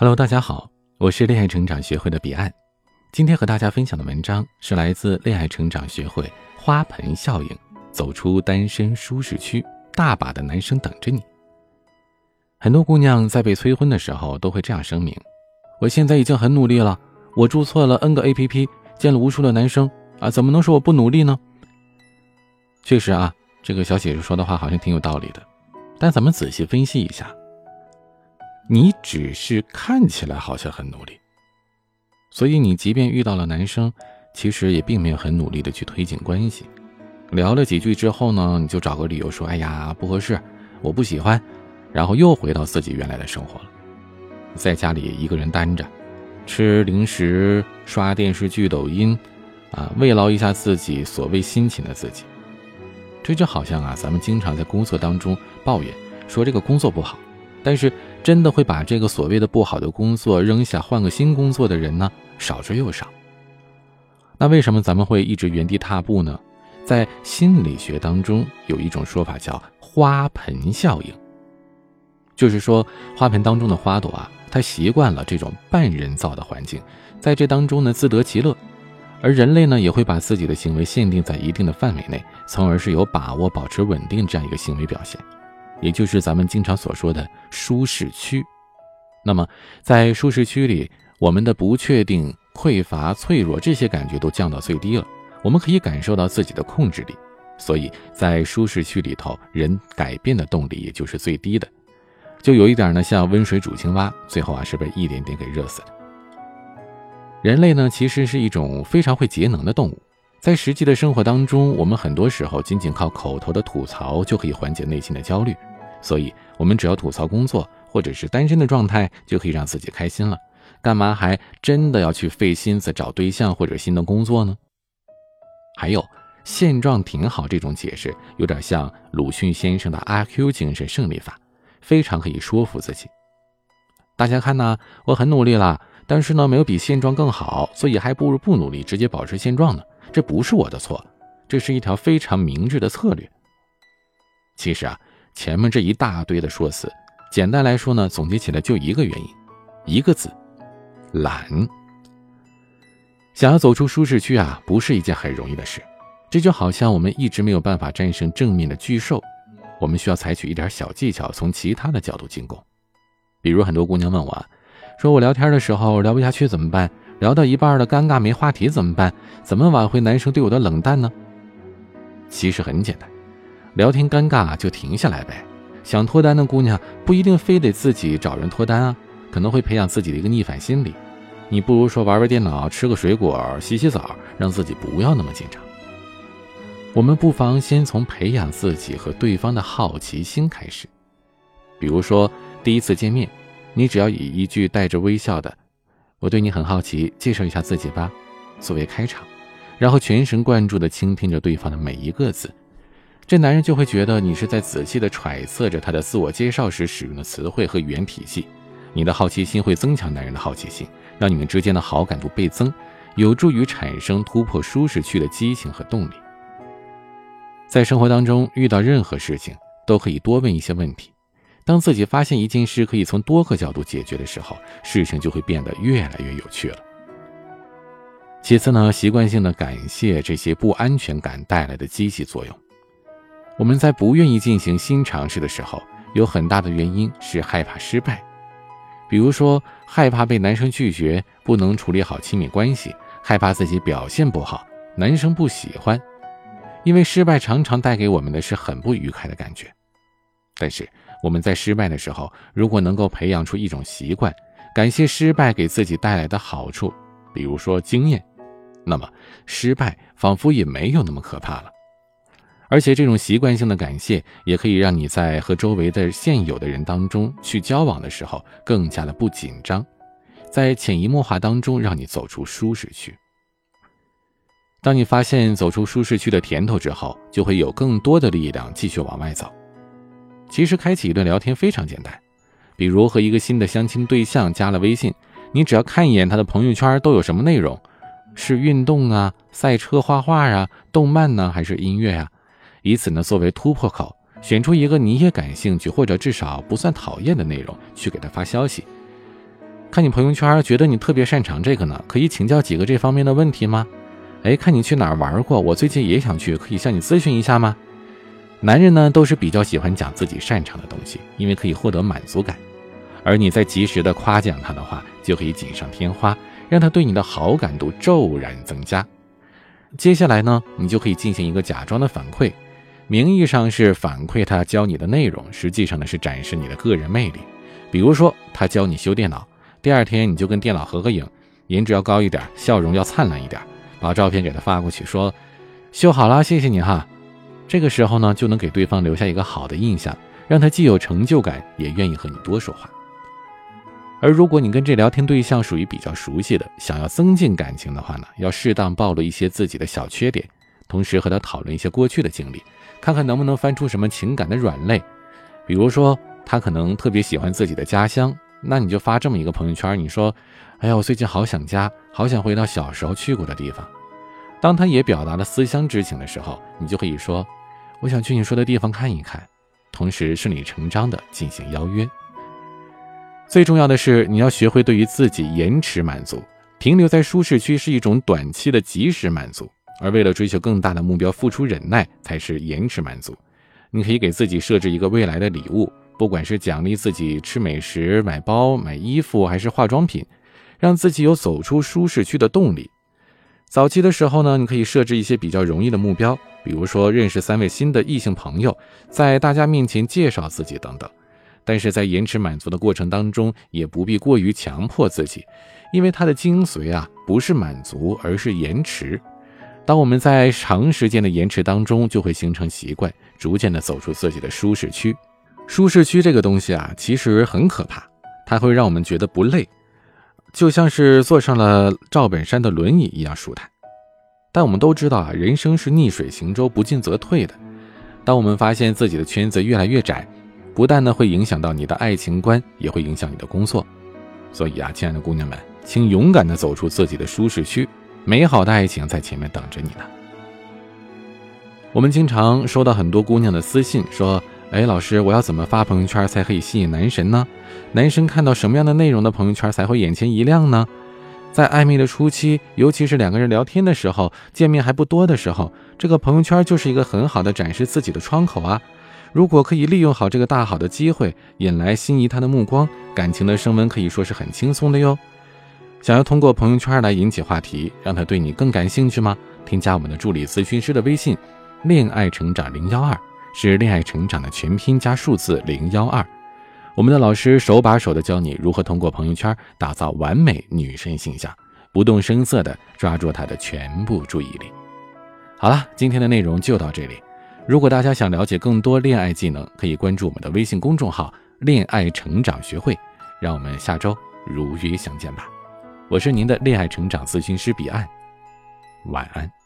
Hello，大家好，我是恋爱成长学会的彼岸。今天和大家分享的文章是来自恋爱成长学会花盆效应，走出单身舒适区，大把的男生等着你。很多姑娘在被催婚的时候都会这样声明：“我现在已经很努力了，我注册了 N 个 APP，见了无数的男生啊，怎么能说我不努力呢？”确实啊，这个小姐姐说的话好像挺有道理的，但咱们仔细分析一下。你只是看起来好像很努力，所以你即便遇到了男生，其实也并没有很努力的去推进关系。聊了几句之后呢，你就找个理由说：“哎呀，不合适，我不喜欢。”然后又回到自己原来的生活了，在家里一个人单着，吃零食、刷电视剧、抖音，啊，慰劳一下自己所谓辛勤的自己。这就好像啊，咱们经常在工作当中抱怨说这个工作不好。但是，真的会把这个所谓的不好的工作扔下换个新工作的人呢，少之又少。那为什么咱们会一直原地踏步呢？在心理学当中有一种说法叫花盆效应，就是说花盆当中的花朵啊，它习惯了这种半人造的环境，在这当中呢自得其乐，而人类呢也会把自己的行为限定在一定的范围内，从而是有把握保持稳定这样一个行为表现。也就是咱们经常所说的舒适区。那么，在舒适区里，我们的不确定、匮乏、脆弱这些感觉都降到最低了。我们可以感受到自己的控制力，所以在舒适区里头，人改变的动力也就是最低的。就有一点呢，像温水煮青蛙，最后啊是被一点点给热死的。人类呢，其实是一种非常会节能的动物。在实际的生活当中，我们很多时候仅仅靠口头的吐槽就可以缓解内心的焦虑，所以，我们只要吐槽工作或者是单身的状态，就可以让自己开心了。干嘛还真的要去费心思找对象或者新的工作呢？还有，现状挺好这种解释，有点像鲁迅先生的阿 Q 精神胜利法，非常可以说服自己。大家看呢，我很努力了，但是呢，没有比现状更好，所以还不如不努力，直接保持现状呢。这不是我的错，这是一条非常明智的策略。其实啊，前面这一大堆的说辞，简单来说呢，总结起来就一个原因，一个字：懒。想要走出舒适区啊，不是一件很容易的事。这就好像我们一直没有办法战胜正面的巨兽，我们需要采取一点小技巧，从其他的角度进攻。比如很多姑娘问我，说我聊天的时候聊不下去怎么办？聊到一半的尴尬没话题怎么办？怎么挽回男生对我的冷淡呢？其实很简单，聊天尴尬就停下来呗。想脱单的姑娘不一定非得自己找人脱单啊，可能会培养自己的一个逆反心理。你不如说玩玩电脑，吃个水果，洗洗澡，让自己不要那么紧张。我们不妨先从培养自己和对方的好奇心开始。比如说第一次见面，你只要以一句带着微笑的。我对你很好奇，介绍一下自己吧，作为开场，然后全神贯注地倾听着对方的每一个字，这男人就会觉得你是在仔细地揣测着他的自我介绍时使用的词汇和语言体系。你的好奇心会增强男人的好奇心，让你们之间的好感度倍增，有助于产生突破舒适区的激情和动力。在生活当中遇到任何事情，都可以多问一些问题。当自己发现一件事可以从多个角度解决的时候，事情就会变得越来越有趣了。其次呢，习惯性的感谢这些不安全感带来的积极作用。我们在不愿意进行新尝试的时候，有很大的原因是害怕失败，比如说害怕被男生拒绝，不能处理好亲密关系，害怕自己表现不好，男生不喜欢，因为失败常常带给我们的是很不愉快的感觉。但是。我们在失败的时候，如果能够培养出一种习惯，感谢失败给自己带来的好处，比如说经验，那么失败仿佛也没有那么可怕了。而且这种习惯性的感谢，也可以让你在和周围的现有的人当中去交往的时候更加的不紧张，在潜移默化当中让你走出舒适区。当你发现走出舒适区的甜头之后，就会有更多的力量继续往外走。其实开启一段聊天非常简单，比如和一个新的相亲对象加了微信，你只要看一眼他的朋友圈都有什么内容，是运动啊、赛车、画画啊、动漫呢，还是音乐啊？以此呢作为突破口，选出一个你也感兴趣或者至少不算讨厌的内容去给他发消息。看你朋友圈，觉得你特别擅长这个呢，可以请教几个这方面的问题吗？哎，看你去哪儿玩过，我最近也想去，可以向你咨询一下吗？男人呢，都是比较喜欢讲自己擅长的东西，因为可以获得满足感。而你在及时的夸奖他的话，就可以锦上添花，让他对你的好感度骤然增加。接下来呢，你就可以进行一个假装的反馈，名义上是反馈他教你的内容，实际上呢是展示你的个人魅力。比如说，他教你修电脑，第二天你就跟电脑合个影，颜值要高一点，笑容要灿烂一点，把照片给他发过去，说修好了，谢谢你哈。这个时候呢，就能给对方留下一个好的印象，让他既有成就感，也愿意和你多说话。而如果你跟这聊天对象属于比较熟悉的，想要增进感情的话呢，要适当暴露一些自己的小缺点，同时和他讨论一些过去的经历，看看能不能翻出什么情感的软肋。比如说，他可能特别喜欢自己的家乡，那你就发这么一个朋友圈，你说：“哎呀，我最近好想家，好想回到小时候去过的地方。”当他也表达了思乡之情的时候，你就可以说：“我想去你说的地方看一看。”同时顺理成章地进行邀约。最重要的是，你要学会对于自己延迟满足。停留在舒适区是一种短期的及时满足，而为了追求更大的目标，付出忍耐才是延迟满足。你可以给自己设置一个未来的礼物，不管是奖励自己吃美食、买包、买衣服，还是化妆品，让自己有走出舒适区的动力。早期的时候呢，你可以设置一些比较容易的目标，比如说认识三位新的异性朋友，在大家面前介绍自己等等。但是在延迟满足的过程当中，也不必过于强迫自己，因为它的精髓啊，不是满足，而是延迟。当我们在长时间的延迟当中，就会形成习惯，逐渐的走出自己的舒适区。舒适区这个东西啊，其实很可怕，它会让我们觉得不累，就像是坐上了赵本山的轮椅一样舒坦。但我们都知道啊，人生是逆水行舟，不进则退的。当我们发现自己的圈子越来越窄，不但呢会影响到你的爱情观，也会影响你的工作。所以啊，亲爱的姑娘们，请勇敢的走出自己的舒适区，美好的爱情在前面等着你呢。我们经常收到很多姑娘的私信，说：“哎，老师，我要怎么发朋友圈才可以吸引男神呢？男生看到什么样的内容的朋友圈才会眼前一亮呢？”在暧昧的初期，尤其是两个人聊天的时候，见面还不多的时候，这个朋友圈就是一个很好的展示自己的窗口啊。如果可以利用好这个大好的机会，引来心仪他的目光，感情的升温可以说是很轻松的哟。想要通过朋友圈来引起话题，让他对你更感兴趣吗？添加我们的助理咨询师的微信“恋爱成长零幺二”，是恋爱成长的全拼加数字零幺二。我们的老师手把手的教你如何通过朋友圈打造完美女神形象，不动声色的抓住他的全部注意力。好了，今天的内容就到这里。如果大家想了解更多恋爱技能，可以关注我们的微信公众号“恋爱成长学会”。让我们下周如约相见吧。我是您的恋爱成长咨询师彼岸，晚安。